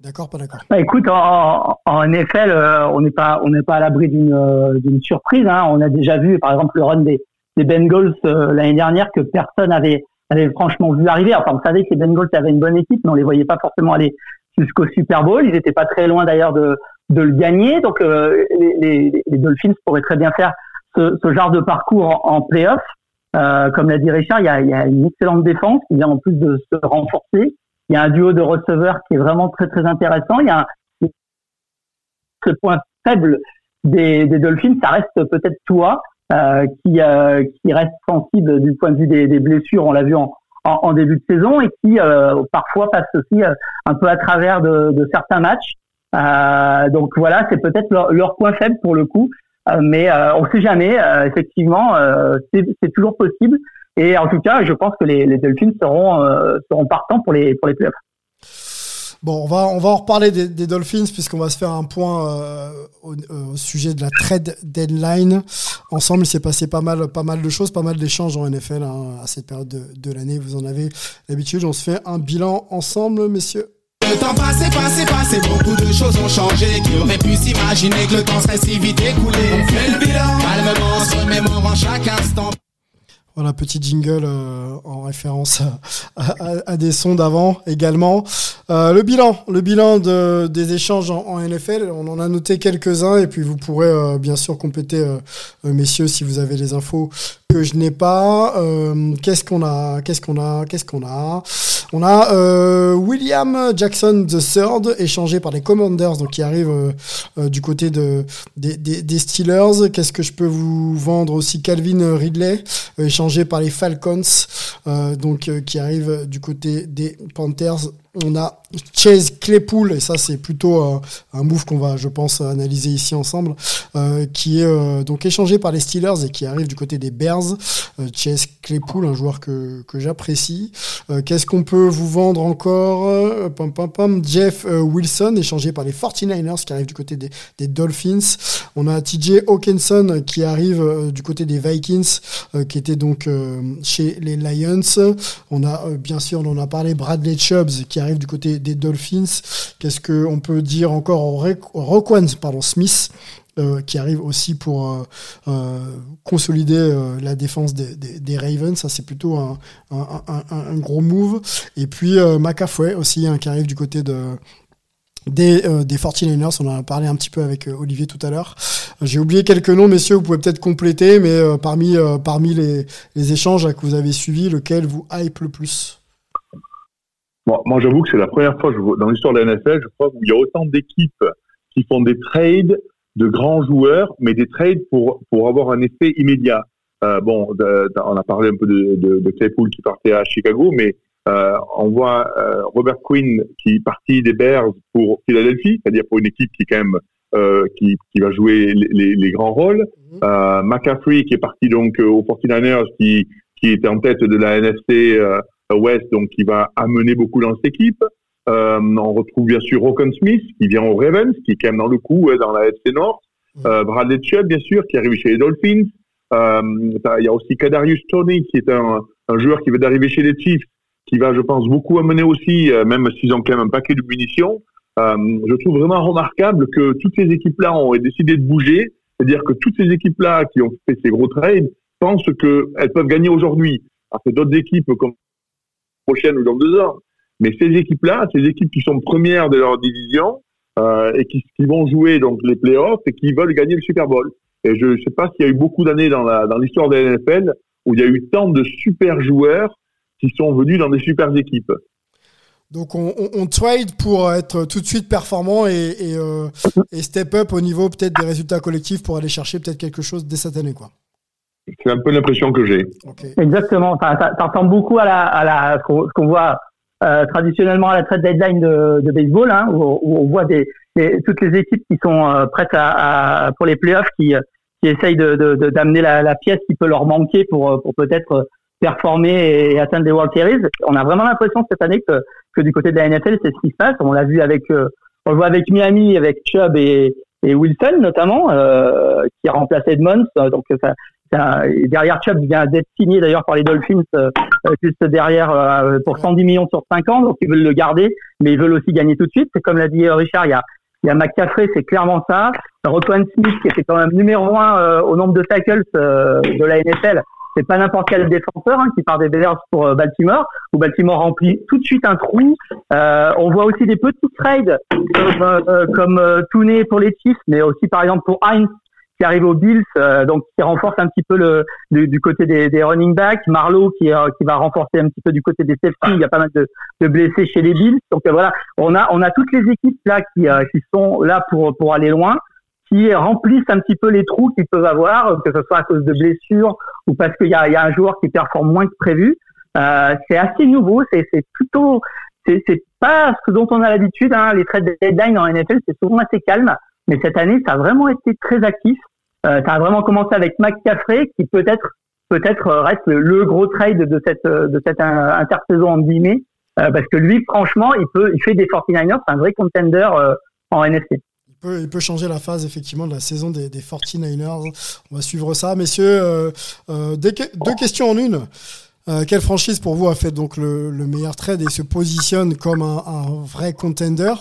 D'accord, pas d'accord? Bah, écoute, en, en NFL, euh, on n'est pas on n'est pas à l'abri d'une euh, d'une surprise. Hein. On a déjà vu, par exemple, le run des, des Bengals euh, l'année dernière que personne avait avait franchement vu arriver. Enfin, on savait que les Bengals avaient une bonne équipe, mais on les voyait pas forcément aller jusqu'au Super Bowl. Ils étaient pas très loin d'ailleurs de de le gagner. Donc, euh, les, les, les Dolphins pourraient très bien faire ce, ce genre de parcours en, en playoff. Euh, comme l'a dit Richard, il y a, y a une excellente défense qui vient en plus de se renforcer. Il y a un duo de receveurs qui est vraiment très très intéressant. Il y a un, ce point faible des, des Dolphins, ça reste peut-être toi euh, qui, euh, qui reste sensible du point de vue des, des blessures. On l'a vu en, en, en début de saison et qui euh, parfois passe aussi euh, un peu à travers de, de certains matchs. Euh, donc voilà, c'est peut-être leur, leur point faible pour le coup. Euh, mais on ne sait jamais. effectivement, c'est toujours possible. Et en tout cas, je pense que les, les Dolphins seront seront partants pour les pour les playoffs. Bon, on va, on va en reparler des, Dolphins puisqu'on va se faire un point euh, au, euh, au sujet de la trade deadline. Ensemble, il s'est passé pas mal, de choses, pas mal d'échanges en NFL hein, à cette période de, l'année. Vous en avez l'habitude. On se fait un bilan ensemble, messieurs. Le temps passé, passé, passé, beaucoup de choses ont changé. Qui aurait pu s'imaginer que le temps serait si vite écoulé? On fait le bilan, calmement, se remémore en chaque instant. Voilà, petit jingle euh, en référence à, des sons d'avant également. Euh, le bilan, le bilan de, des échanges en, NFL, on en a noté quelques-uns et puis vous pourrez euh, bien sûr compléter, messieurs, si vous avez les infos que je n'ai pas. Euh, qu'est-ce qu'on a Qu'est-ce qu'on a Qu'est-ce qu'on a? On a euh, William Jackson III échangé par les Commanders, donc qui arrive euh, du côté de des, des- Steelers. Qu'est-ce que je peux vous vendre aussi? Calvin Ridley échangé par les Falcons, donc qui arrive du côté des Panthers. On a Chase Claypool, et ça c'est plutôt euh, un move qu'on va, je pense, analyser ici ensemble, euh, qui est euh, donc échangé par les Steelers et qui arrive du côté des Bears. Chase Claypool, un joueur que, j'apprécie. Qu'est-ce qu'on peut vous vendre encore? Pam, pam. Jeff Wilson, échangé par les 49ers, qui arrive du côté des, Dolphins. On a TJ Hawkinson qui arrive du côté des Vikings, qui était donc chez les Lions. On a bien sûr, on en a parlé, Bradley Chubbs qui arrive du côté des Dolphins. Qu'est-ce qu'on peut dire encore Roquan pardon, Smith euh, qui arrive aussi pour euh, euh, consolider la défense des, Ravens. Ça, c'est plutôt un, gros move. Et puis McAfee aussi, hein, qui arrive du côté de, des, euh, des 49ers. On en a parlé un petit peu avec Olivier tout à l'heure. J'ai oublié quelques noms, messieurs, vous pouvez peut-être compléter, mais parmi, parmi les, échanges que vous avez suivis, lequel vous hype le plus? Bon, moi, j'avoue que c'est la première fois je dans l'histoire de la NFL, je crois, où il y a autant d'équipes qui font des trades de grands joueurs, mais des trades pour, pour avoir un effet immédiat. Euh, bon, de- de- on a parlé un peu de, de, de Claypool qui partait à Chicago, mais euh, on voit euh, Robert Quinn qui est parti des Bears pour Philadelphie, c'est-à-dire pour une équipe qui est quand même euh, qui, qui va jouer les, les, les grands rôles. Euh, McCaffrey qui est parti donc euh, aux 49ers, qui, qui était en tête de la NFC euh, West, donc qui va amener beaucoup dans cette équipe. Euh, on retrouve bien sûr Rockon Smith qui vient aux Ravens, qui est quand même dans le coup ouais, dans la FC Nord. Euh, Bradley Chubb bien sûr qui arrive chez les Dolphins. Euh, Il y a aussi Kadarius Tony qui est un, un joueur qui veut d'arriver chez les Chiefs, qui va je pense beaucoup amener aussi, euh, même s'ils ont quand même un paquet de munitions. Euh, je trouve vraiment remarquable que toutes ces équipes-là ont décidé de bouger, c'est-à-dire que toutes ces équipes-là qui ont fait ces gros trades pensent qu'elles peuvent gagner aujourd'hui. Alors que d'autres équipes comme prochaine ou dans deux ans. Mais ces équipes-là, ces équipes qui sont premières de leur division euh, et qui, vont jouer donc les playoffs et qui veulent gagner le Super Bowl. Et je ne sais pas s'il y a eu beaucoup d'années dans l'histoire de la NFL où il y a eu tant de super joueurs qui sont venus dans des super équipes. Donc on, trade pour être tout de suite performant et, et, euh, et step up au niveau peut-être des résultats collectifs pour aller chercher peut-être quelque chose dès cette année. Quoi. C'est un peu l'impression que j'ai. Ok. Exactement. Ressemble beaucoup à la, à la, ce qu'on voit euh, traditionnellement à la trade deadline de, de baseball, hein, où, où on voit des, des- toutes les équipes qui sont euh, prêtes à, à- pour les playoffs, qui, qui essayent de, de, de- d'amener la, la pièce qui peut leur manquer pour, euh, pour peut-être performer et atteindre des World Series. On a vraiment l'impression cette année que, que du côté de la NFL, c'est ce qui se passe. On l'a vu avec, euh, on le voit avec Miami, avec Chubb et, et Wilson notamment, euh, qui a remplacé Edmonds. Donc ça, derrière Chubb vient d'être signé d'ailleurs par les Dolphins euh, euh, juste derrière euh, pour 110 millions sur 5 ans. Donc ils veulent le garder, mais ils veulent aussi gagner tout de suite. C'est comme l'a dit Richard, il y a il y a McCaffrey, c'est clairement ça. Roquan Smith, qui était quand même numéro un euh, au nombre de tackles euh, de la NFL, c'est pas n'importe quel défenseur hein, qui part des Bears pour euh, Baltimore, où Baltimore remplit tout de suite un trou. On voit aussi des petits trades comme, comme Tooney pour les Chiefs, mais aussi par exemple pour Heinz qui arrive aux Bills, euh, donc qui renforce un petit peu le du, du côté des, des running backs. Marlowe qui, euh, qui va renforcer un petit peu du côté des safety. Il y a pas mal de, de blessés chez les Bills, donc euh, voilà, on a on a toutes les équipes là qui euh, qui sont là pour pour aller loin qui remplissent un petit peu les trous qu'ils peuvent avoir, que ce soit à cause de blessures ou parce qu'il y a, y a un joueur qui performe moins que prévu. Euh, c'est assez nouveau, c'est c'est plutôt, c'est c'est pas ce dont on a l'habitude. Hein. Les trades deadline en NFL, c'est souvent assez calme, mais cette année, ça a vraiment été très actif. Euh, ça a vraiment commencé avec McCaffrey, qui peut-être peut-être euh, reste le, gros trade de cette de cette euh, intersaison en guillemets, euh, parce que lui, franchement, il peut, il fait des 49ers, c'est un vrai contender euh, en NFC. Il peut, changer la phase effectivement de la saison des, des 49ers. On va suivre ça. Messieurs, euh, euh, deux questions en une. Euh, quelle franchise pour vous a fait donc le, le meilleur trade et se positionne comme un vrai contender?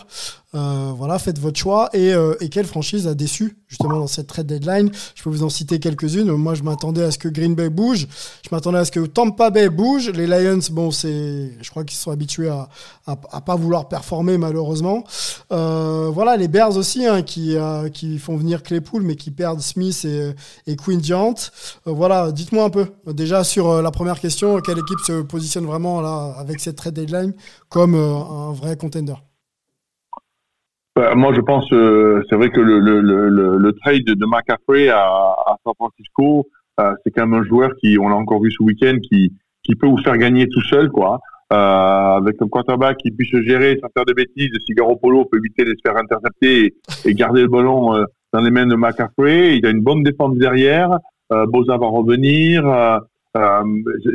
Euh, Voilà, faites votre choix. Et, euh, et quelle franchise a déçu justement dans cette trade deadline? Je peux vous en citer quelques-unes. Moi, je m'attendais à ce que Green Bay bouge. Je m'attendais à ce que Tampa Bay bouge. Les Lions, bon, c'est, je crois qu'ils sont habitués à, à, à pas vouloir performer malheureusement. Euh, voilà, les Bears aussi, hein, qui, euh, qui font venir Claypool, mais qui perdent Smith et, et Quinn Giant. Euh, voilà, dites-moi un peu, déjà sur la première question, quelle équipe se positionne vraiment là avec cette trade deadline comme un vrai contender? Bah, moi, je pense, euh, c'est vrai que le, le, le, le, trade de McCaffrey à, à San Francisco, euh, c'est quand même un joueur qui, on l'a encore vu ce week-end, qui, qui peut vous faire gagner tout seul, quoi. Euh, avec un quarterback qui puisse se gérer sans faire de bêtises, Garoppolo peut éviter de se faire intercepter et, garder le ballon euh, dans les mains de McCaffrey. Il a une bonne défense derrière. Euh, Boza va revenir. Euh, euh,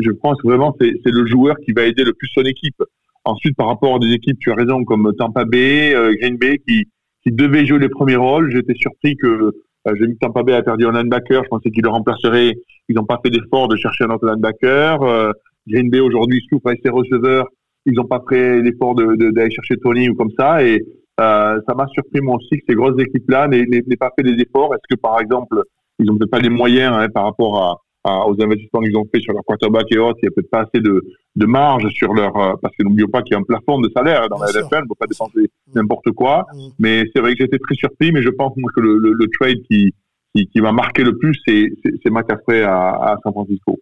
je, pense vraiment c'est c'est le joueur qui va aider le plus son équipe. Ensuite, par rapport à des équipes, tu as raison, comme Tampa Bay, euh, Green Bay, qui, qui devaient jouer les premiers rôles. J'étais surpris que euh, j'ai que Tampa Bay a perdu un linebacker. Je pensais qu'il le remplacerait. Ils n'ont pas fait d'effort de chercher un autre linebacker. Euh, Green Bay aujourd'hui souffre avec ses receveurs. Ils n'ont pas fait l'effort de, de, d'aller chercher Tony ou comme ça. Et euh, ça m'a surpris moi aussi que ces grosses équipes-là n'aient pas fait des efforts. Est-ce que par exemple, ils n'ont peut-être pas les moyens hein, par rapport à, à- aux investissements qu'ils ont fait sur leur quarterback et autres. Il n'y a peut-être pas assez de, de marge sur leur euh, parce que n'oublions pas qu'il y a un plafond de salaire dans Bien la. NFL. On ne peut pas dépenser n'importe quoi. Mm. Mais c'est vrai que j'étais très surpris. Mais je pense moi que le, le, le trade qui, qui, qui m'a marqué le plus, c'est, c'est, c'est McCaffrey à, à San Francisco.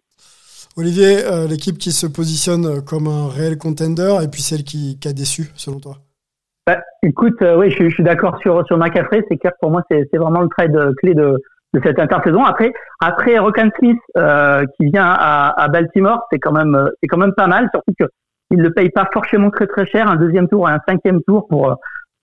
Olivier, euh, l'équipe qui se positionne euh, comme un réel contender et puis celle qui, qui a déçu, selon toi? Bah, écoute, euh, oui, je, suis- je suis d'accord sur sur McCaffrey. C'est clair que pour moi, c'est c'est vraiment le trade clé de de cette intersaison. Après, après Rocan Smith euh, qui vient à, à Baltimore, c'est quand même euh, c'est quand même pas mal, surtout que il le paye pas forcément très très cher. Un deuxième tour et un cinquième tour pour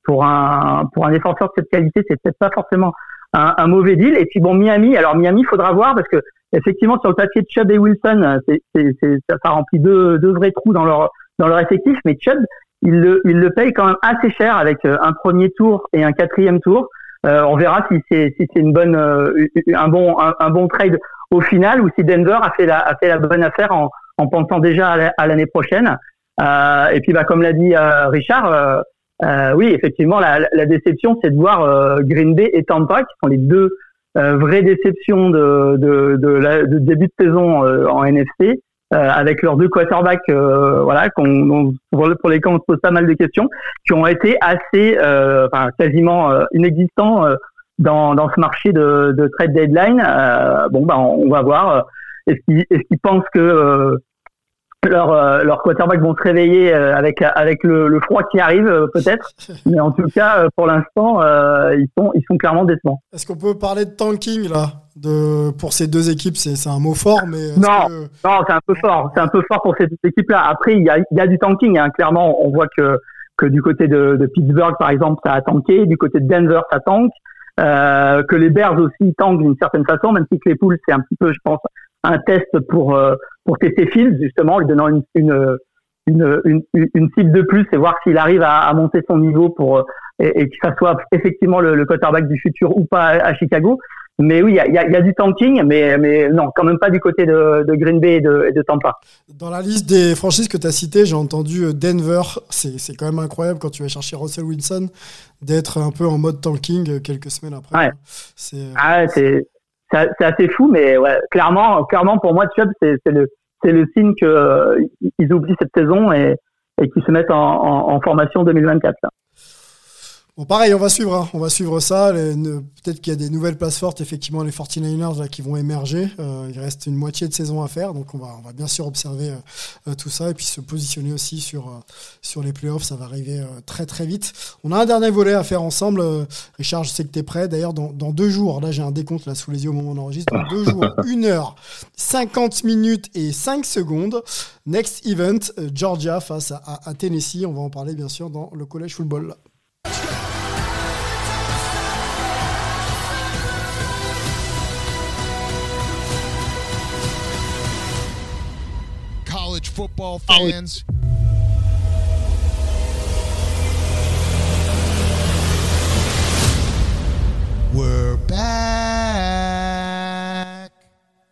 pour un pour un défenseur de cette qualité, c'est peut-être pas forcément un, un mauvais deal. Et puis bon, Miami. Alors Miami, faudra voir parce que effectivement sur le papier de Chubb et Wilson, c'est c'est c'est- ça, ça remplit deux deux vrais trous dans leur dans leur effectif, mais Chubb il le, il le paye quand même assez cher avec euh, un premier tour et un quatrième tour. Euh, on verra si c'est si c'est une bonne euh, un bon un, bon trade au final ou si Denver a fait la a fait la bonne affaire en, en pensant déjà à la- à l'année prochaine. Euh, et puis bah comme l'a dit euh, Richard, euh, euh, oui effectivement la, la déception c'est de voir Green Bay et Tampa qui sont les deux vraies déceptions de de, de, la, de début de saison en NFC avec leurs deux quarterbacks, voilà, qu'on, pour, lesquels on se pose pas mal de questions, qui ont été assez, euh, enfin quasiment euh, inexistants euh, dans, dans ce marché de, de trade deadline. Euh, bon, ben on, va voir. euh, Est-ce qu'ils, qu'ils pensent que euh, leurs euh, leurs quarterbacks vont se réveiller euh, avec avec le, le froid qui arrive euh, peut-être, mais en tout cas euh, pour l'instant euh, ils sont ils sont clairement décevants. Est-ce qu'on peut parler de tanking là? De, Pour ces deux équipes, c'est c'est un mot fort, mais. Non. que- Non, c'est un peu fort. C'est un peu fort pour cette équipe-là. Après, il y a, il y a du tanking. Hein. Clairement, on voit que, que du côté de, de Pittsburgh, par exemple, ça a tanké. Du côté de Denver, ça tank. Euh, que les Bears aussi tankent d'une certaine façon, même si Claypool, c'est un petit peu, je pense, un test pour, euh, pour tester Fields, justement, lui donnant une, une, une, une, une cible de plus et voir s'il arrive à, à monter son niveau pour, euh, et, et que ça soit effectivement le, le quarterback du futur ou pas à, à Chicago. Mais oui, il y a, y y du tanking, mais, mais non, quand même pas du côté de, de Green Bay et de, et de Tampa. Dans la liste des franchises que tu as citées, j'ai entendu euh, Denver. C'est quand même incroyable quand tu vas chercher Russell Wilson d'être un peu en mode tanking quelques semaines après. Ouais. C'est Ah, c'est assez fou, mais ouais, clairement, clairement pour moi, Chubb, c'est c'est le c'est le signe que euh, ils oublient cette saison et et qu'ils se mettent en, en, en formation 2024. Là. Bon, pareil, on va suivre, hein. on va suivre ça. Peut-être qu'il y a des nouvelles places fortes, effectivement, les 49ers là, qui vont émerger. Euh, il reste une moitié de saison à faire, donc on va, on va bien sûr observer euh, euh, tout ça et puis se positionner aussi sur, euh, sur les playoffs. Ça va arriver très très vite. On a un dernier volet à faire ensemble. Richard, je sais que tu es prêt. D'ailleurs, dans, dans deux jours, là j'ai un décompte là sous les yeux au moment où on enregistre. Dans deux jours, 1 heure, 50 minutes et 5 secondes. Next event, Georgia face à, à- à Tennessee. On va en parler bien sûr dans le collège football. Football fans. We're back.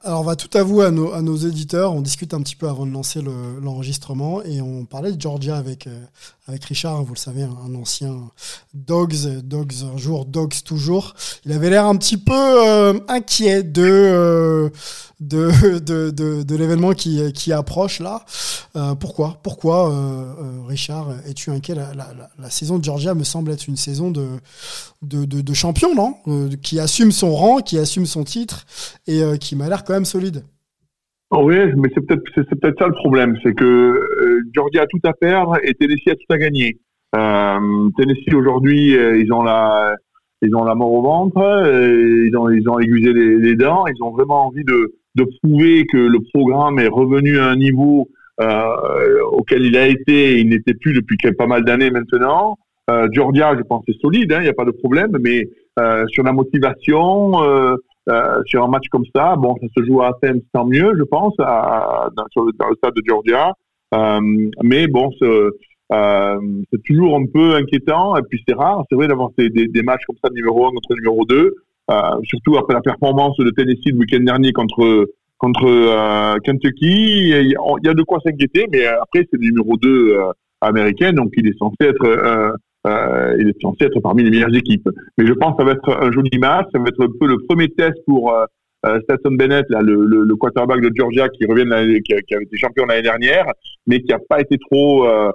Alors, on va tout avouer à nos, à nos éditeurs. On discute un petit peu avant de lancer le- l'enregistrement et on parlait de Georgia avec, euh, avec Richard, hein, vous le savez, un, ancien Dogs, Dogs un jour, Dogs toujours. Il avait l'air un petit peu euh, inquiet de, euh, de, de, de, l'événement qui, qui approche là. Euh, pourquoi? Pourquoi, Richard, es-tu inquiet? La, saison de Georgia me semble être une saison de, de, de, de champion, non? Qui assume son rang, qui assume son titre et qui m'a l'air quand même solide. Oh oui, mais c'est peut-être c'est peut-être ça le problème, c'est que euh, Georgia a tout à perdre et Tennessee a tout à gagner. Euh, Tennessee aujourd'hui, euh, ils ont la ils ont la mort au ventre, euh, ils ont ils ont aiguisé les, dents, ils ont vraiment envie de de prouver que le programme est revenu à un niveau euh, auquel il a été, il n'était plus depuis pas mal d'années maintenant. Georgia, je pense, est solide, hein, il n'y a pas de problème, mais sur la motivation, euh, sur un match comme ça, bon, ça se joue à Athens, tant mieux, je pense, dans, sur le, stade de Georgia. Euh, mais bon, c'est euh, c'est toujours un peu inquiétant, et puis c'est rare, c'est vrai d'avoir des, matchs comme ça, numéro 1 contre numéro 2, euh, surtout après la performance de Tennessee le week-end dernier contre contre Kentucky. Il y, a, de quoi s'inquiéter, mais après, c'est le numéro 2 euh, américain, donc il est censé être euh, il est censé être parmi les meilleures équipes. Mais je pense que ça va être un joli match. Ça va être un peu le premier test pour euh, euh, Stetson Bennett, là, le, quarterback de Georgia qui revient, qui, avait été champion l'année dernière, mais qui n'a pas été trop euh,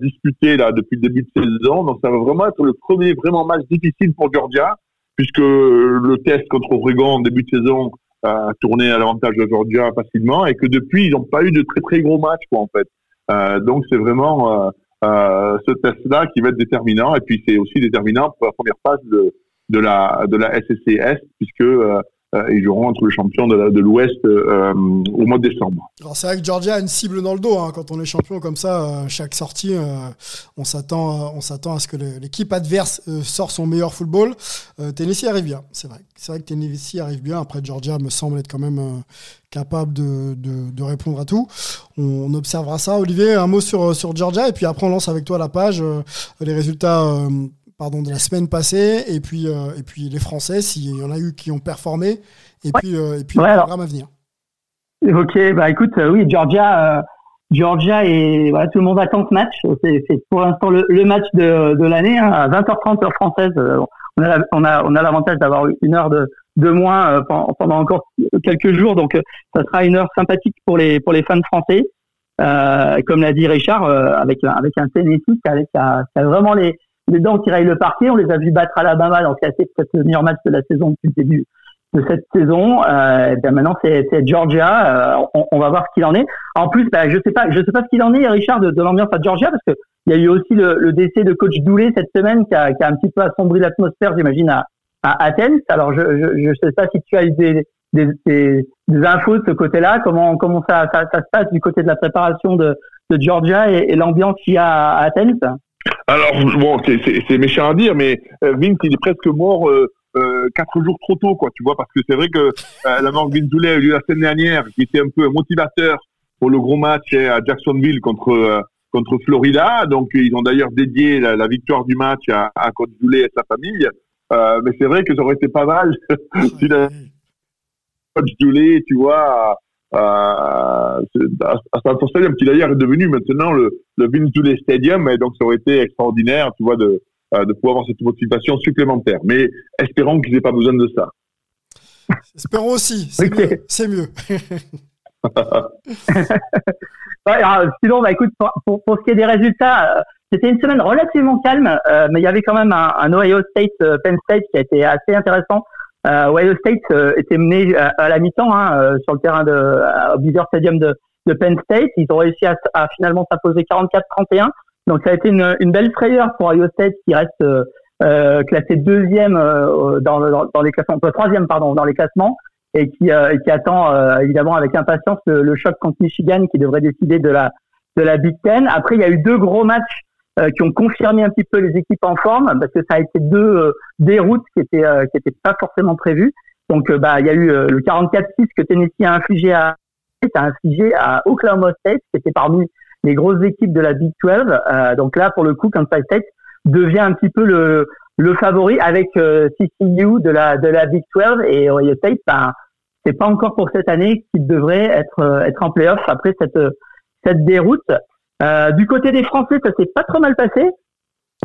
disputé là depuis le début de saison. Donc ça va vraiment être le premier vraiment match difficile pour Georgia, puisque le test contre Oregon en début de saison a tourné à l'avantage de Georgia facilement, et que depuis ils n'ont pas eu de très très gros matchs quoi en fait. Donc c'est vraiment euh, ce test-là qui va être déterminant, et puis c'est aussi déterminant pour la première phase de, de la de la SSCS, puisque euh, ils joueront entre le champion de l'Ouest euh, au mois de décembre. Alors c'est vrai que Georgia a une cible dans le dos. hein. Quand on est champion comme ça, euh, chaque sortie, euh, on s'attend, euh, on s'attend à ce que l'équipe adverse euh, sort son meilleur football. Euh, Tennessee arrive bien, c'est vrai. C'est vrai que Tennessee arrive bien. Après Georgia me semble être quand même euh, capable de, répondre à tout. On, observera ça. Olivier, un mot sur Georgia et puis après on lance avec toi la page euh, les résultats. euh, pardon, de la semaine passée, et puis, euh, et puis les Français, s'il y en a eu qui ont performé, et puis, euh, et puis Ouais, le alors. programme à venir. Ok, bah écoute, euh, oui, Georgia, Georgia et voilà, tout le monde attend ce match. C'est pour l'instant le, le match de, de l'année hein, à 20h30 heure française. On a on a on a l'avantage d'avoir une heure de de moins pendant encore quelques jours. Donc, ça sera une heure sympathique pour les pour les fans français. comme l'a dit Richard, avec avec un Tennessee qui a, qui a, qui a vraiment les les dents qui rayent le parquet. On les a vus battre Alabama, donc c'est peut-être le meilleur match de la saison depuis le début de cette saison. Euh, ben maintenant c'est Georgia. Euh, on, on, va voir ce qu'il en est. En plus, ben, je sais pas, je sais pas ce qu'il en est, Richard, de, de l'ambiance à Georgia, parce que il y a eu aussi le, le décès de coach Doulé cette semaine qui a, qui a un petit peu assombri l'atmosphère, j'imagine, à, à Athens. Alors je, je, je sais pas si tu as eu des, des, des, des infos de ce côté-là. Comment comment ça, ça, ça, se passe du côté de la préparation de, de Georgia et, et l'ambiance qu'il y a à Athens alors, bon, c'est méchant à dire, mais euh, Vince, il est presque mort euh, euh, quatre jours trop tôt, quoi, tu vois, parce que c'est vrai que euh, la mort de Vince Dooley a eu lieu la semaine dernière, qui était un peu un motivateur pour le gros match hein, à Jacksonville contre euh, contre Florida. Donc, ils ont d'ailleurs dédié la, la, victoire du match à, à Coach Dooley et sa famille. mais c'est vrai que ça aurait été pas mal si la Coach Dooley, tu vois, à, à Stanford Stadium, qui d'ailleurs est devenu maintenant le, le Dooley Stadium, et donc ça aurait été extraordinaire, tu vois, de, euh, de pouvoir avoir cette motivation supplémentaire. Mais espérons qu'ils n'aient pas besoin de ça. Espérons aussi, c'est okay. mieux. mieux. ouais, sinon, bah, écoute, pour, pour, pour, ce qui est des résultats, euh, c'était une semaine relativement calme, euh, mais il y avait quand même un, un Ohio State, euh, Penn State qui a été assez intéressant. Euh, Ohio State euh, était mené à, à la mi-temps hein, euh, sur le terrain de au Beaver Stadium de, Penn State. Ils ont réussi à, finalement s'imposer 44-31. Donc ça a été une, belle frayeur pour Ohio State qui reste euh, classé deuxième dans, les classements, troisième pardon dans les classements et qui, attend évidemment avec impatience le, le, choc contre Michigan qui devrait décider de la de la Big Ten. Après il y a eu deux gros matchs euh, qui ont confirmé un petit peu les équipes en forme parce que ça a été deux euh, des qui étaient euh, qui étaient pas forcément prévues. Donc bah il y a eu le 44-6 que Tennessee a infligé à a infligé à Oklahoma State qui était parmi les grosses équipes de la Big 12. donc là pour le coup Kansas State devient un petit peu le le favori avec CCU de la de la Big 12 et Ohio State ben c'est pas encore pour cette année qu'il devrait être être en playoff après cette cette déroute. Euh, du côté des Français, ça s'est pas trop mal passé.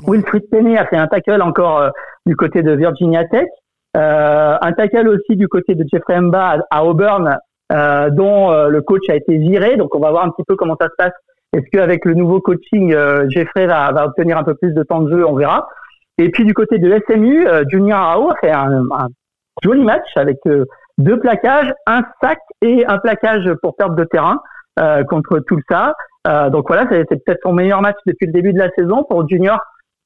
Wilfried Penney a fait un tackle encore euh, du côté de Virginia Tech. Euh, un tackle aussi du côté de Jeffrey Mba à, Auburn, euh, dont le coach a été viré. Donc on va voir un petit peu comment ça se passe. Est-ce qu'avec le nouveau coaching, Jeffrey va, va, obtenir un peu plus de temps de jeu? On verra. Et puis du côté de SMU, Junior Rao a fait un, un joli match avec deux plaquages, un sac et un plaquage pour perte de terrain contre tout ça. Euh, donc voilà, c'est peut-être son meilleur match depuis le début de la saison pour Junior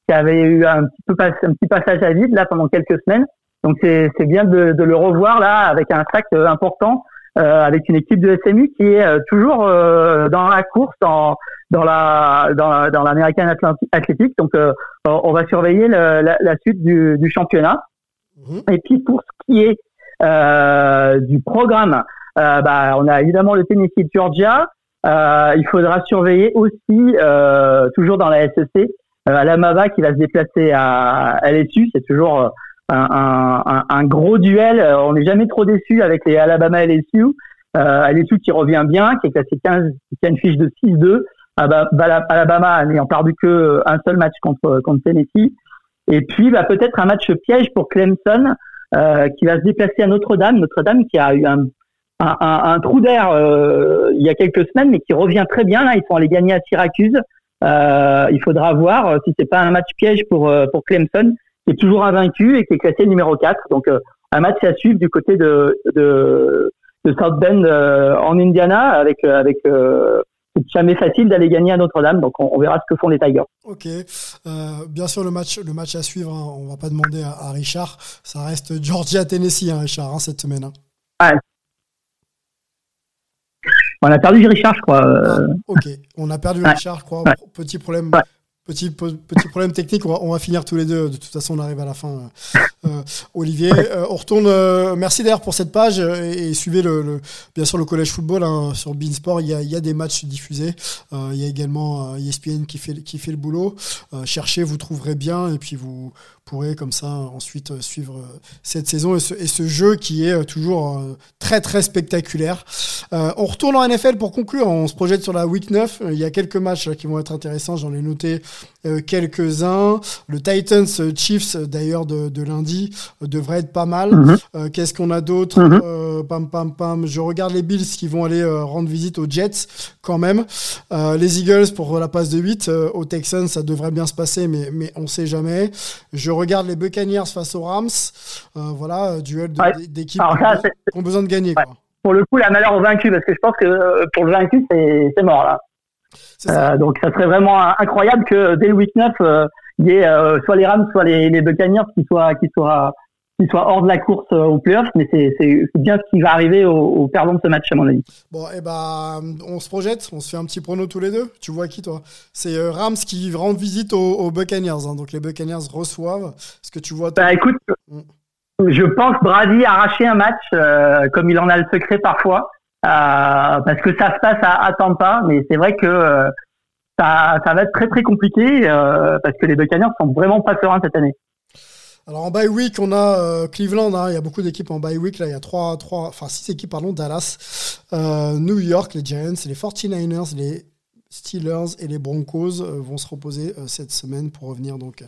qui avait eu un petit peu un petit passage à vide là pendant quelques semaines. Donc c'est bien de, de, le revoir là avec un sac euh, important, euh, avec une équipe de SMU qui est euh, toujours euh, dans la course, dans dans la dans, dans l'American Athletic. Donc on va surveiller le, la, la, suite du, du championnat. Mmh. Et puis pour ce qui est du programme, bah, on a évidemment le Tennessee Georgia. Euh, il faudra surveiller aussi, euh, toujours dans la SEC, euh, Alamava qui va se déplacer à LSU. C'est toujours un, gros duel. On n'est jamais trop déçu avec les Alabama LSU. Euh, LSU qui revient bien, qui est classé 15, qui a une fiche de 6-2. Alabama n'ayant perdu que un seul match contre, Tennessee. Et puis bah, peut-être un match piège pour Clemson qui va se déplacer à Notre-Dame. Notre-Dame qui a eu un un, un, un trou d'air euh, il y a quelques semaines, mais qui revient très bien. Là, ils sont allés gagner à Syracuse. Euh, il faudra voir euh, si c'est pas un match piège pour pour Clemson, qui est toujours invaincu et qui est classé numéro 4. Donc un match à suivre du côté de de, de South Bend en Indiana, avec avec c'est jamais facile d'aller gagner à Notre-Dame, donc on, on, verra ce que font les Tigers. Ok, euh, bien sûr le match, le match à suivre, hein, on va pas demander à, à Richard, ça reste Georgia-Tennessee, hein, Richard, hein, cette semaine. Hein. Ouais, on a perdu Richard, je crois. Ah, ok, on a perdu ouais. Richard, je crois. Ouais. Petit problème. Ouais. Petit, petit problème technique, on va, on va, finir tous les deux. De toute façon, on arrive à la fin. Euh, Olivier, euh, on retourne. Euh, merci d'ailleurs pour cette page et, et suivez le, le, bien sûr le collège football hein, sur Beansport. Il y, a, il y a des matchs diffusés. Euh, il y a également ESPN qui fait qui fait le boulot. cherchez, vous trouverez bien et puis vous pourrez comme ça ensuite suivre cette saison et ce, jeu qui est toujours très très spectaculaire. on retourne en NFL pour conclure. On se projette sur la week 9. Il y a quelques matchs qui vont être intéressants. J'en ai noté euh, quelques-uns. Le Titans euh, Chiefs, euh, d'ailleurs, de, de lundi, euh, devrait être pas mal. Mhm. Euh, Qu'est-ce qu'on a d'autre Mhm. Euh, Pam, pam, pam. Je regarde les Bills qui vont aller euh, rendre visite aux Jets, quand même. Euh, les Eagles pour la passe de 8. Euh, aux Texans, ça devrait bien se passer, mais, mais on sait jamais. Je regarde les Buccaneers face aux Rams. Euh, voilà, euh, duel Ouais. d'équipes qui, ont- besoin de gagner. Ouais. quoi. Pour le coup, la malheur au vaincu, parce que je pense que euh, pour le vaincu, c'est mort là. Ça. Euh, donc ça serait vraiment incroyable que dès le week 9, euh, il y ait euh, soit les Rams, soit les, les Buccaneers qui soient qui soient hors de la course aux playoffs. Mais c'est bien ce qui va arriver aux, aux perdants de ce match à mon avis. Bon, et ben, on se projette, on se fait un petit prono tous les deux. Tu vois qui, toi? C'est euh, Rams qui rend visite aux, aux Buccaneers. hein. Donc les Buccaneers reçoivent. Est-ce que tu vois Bah écoute, Mm. je pense Brady arracher un match euh, comme il en a le secret parfois, parce que ça se passe à, à Tampa, mais c'est vrai que euh, ça, va être très très compliqué euh, parce que les Buccaneers sont vraiment pas sereins cette année. Alors en bye week, on a euh, Cleveland. hein. Il y a beaucoup d'équipes en bye week. Là, il y a trois, trois, enfin six équipes, pardon. Dallas, euh, New York, les Giants, les 49ers, les Steelers et les Broncos euh, vont se reposer euh, cette semaine pour revenir donc euh,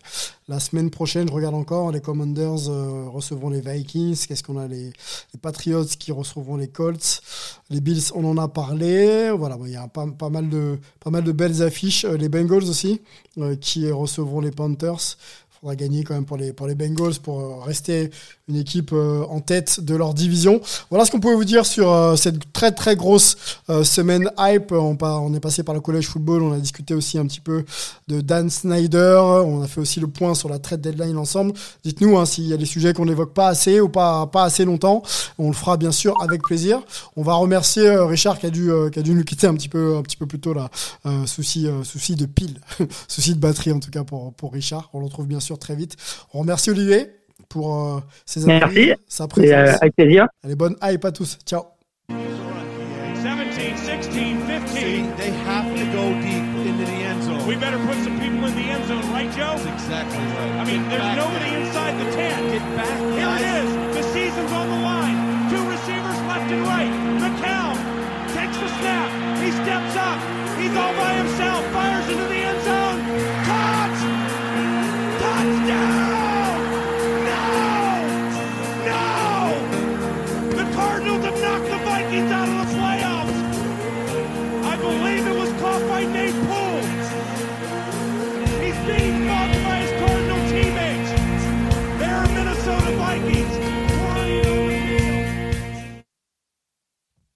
la semaine prochaine. Je regarde encore. Les Commanders recevront les Vikings. Qu'est-ce qu'on a les, Patriots qui recevront les Colts? Les Bills, on en a parlé. Voilà, il y a pas, mal de belles affiches. Les Bengals aussi qui recevront les Panthers faudra gagner quand même pour les, pour les Bengals pour euh, rester une équipe euh, en tête de leur division. Voilà ce qu'on pouvait vous dire sur euh, cette très très grosse semaine hype. On, est passé par le collège football, on a discuté aussi un petit peu de Dan Snyder, on a fait aussi le point sur la trade deadline ensemble. Dites-nous hein, s'il y a des sujets qu'on n'évoque pas assez ou pas, pas assez longtemps. On le fera bien sûr avec plaisir. On va remercier Richard qui a dû, qui a dû nous quitter un petit peu, un petit peu plus tôt là. Souci, souci de pile, souci de batterie en tout cas pour, pour Richard. On le retrouve bien sûr très vite. On remercie Olivier pour euh, ses Merci. sa Et, présence. euh, avec plaisir. Allez, bonne hype à tous. Ciao. 17, 16, 15. See, they have to go deep into the end zone. We better put some people in the end zone, right, Joe? That's exactly right. I mean, there's back nobody